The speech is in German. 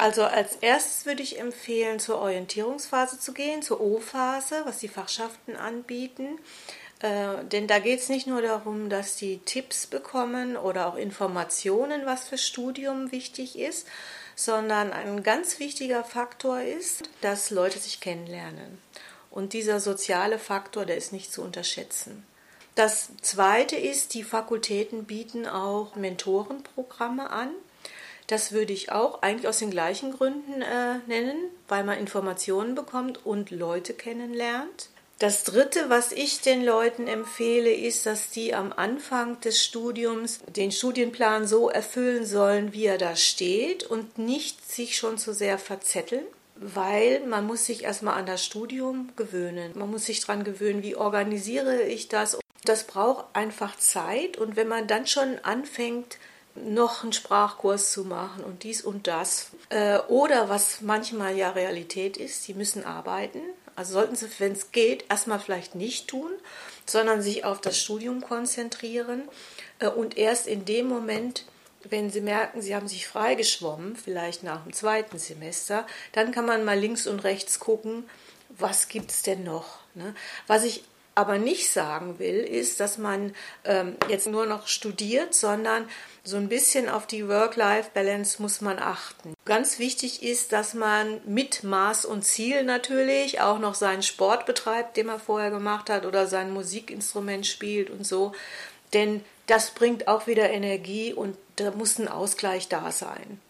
Also als erstes würde ich empfehlen, zur Orientierungsphase zu gehen, zur O-Phase, was die Fachschaften anbieten. Äh, denn da geht es nicht nur darum, dass die Tipps bekommen oder auch Informationen, was für Studium wichtig ist, sondern ein ganz wichtiger Faktor ist, dass Leute sich kennenlernen. Und dieser soziale Faktor, der ist nicht zu unterschätzen. Das Zweite ist, die Fakultäten bieten auch Mentorenprogramme an. Das würde ich auch eigentlich aus den gleichen Gründen äh, nennen, weil man Informationen bekommt und Leute kennenlernt. Das Dritte, was ich den Leuten empfehle, ist, dass die am Anfang des Studiums den Studienplan so erfüllen sollen, wie er da steht und nicht sich schon zu sehr verzetteln weil man muss sich erstmal an das Studium gewöhnen. Man muss sich daran gewöhnen, wie organisiere ich das. Das braucht einfach Zeit und wenn man dann schon anfängt, noch einen Sprachkurs zu machen und dies und das. Äh, oder was manchmal ja Realität ist, sie müssen arbeiten. Also sollten sie, wenn es geht, erstmal vielleicht nicht tun, sondern sich auf das Studium konzentrieren äh, und erst in dem Moment, wenn Sie merken, Sie haben sich freigeschwommen, vielleicht nach dem zweiten Semester, dann kann man mal links und rechts gucken, was gibt es denn noch. Ne? Was ich aber nicht sagen will, ist, dass man ähm, jetzt nur noch studiert, sondern so ein bisschen auf die Work-Life-Balance muss man achten. Ganz wichtig ist, dass man mit Maß und Ziel natürlich auch noch seinen Sport betreibt, den man vorher gemacht hat, oder sein Musikinstrument spielt und so. Denn das bringt auch wieder Energie und da muss ein Ausgleich da sein.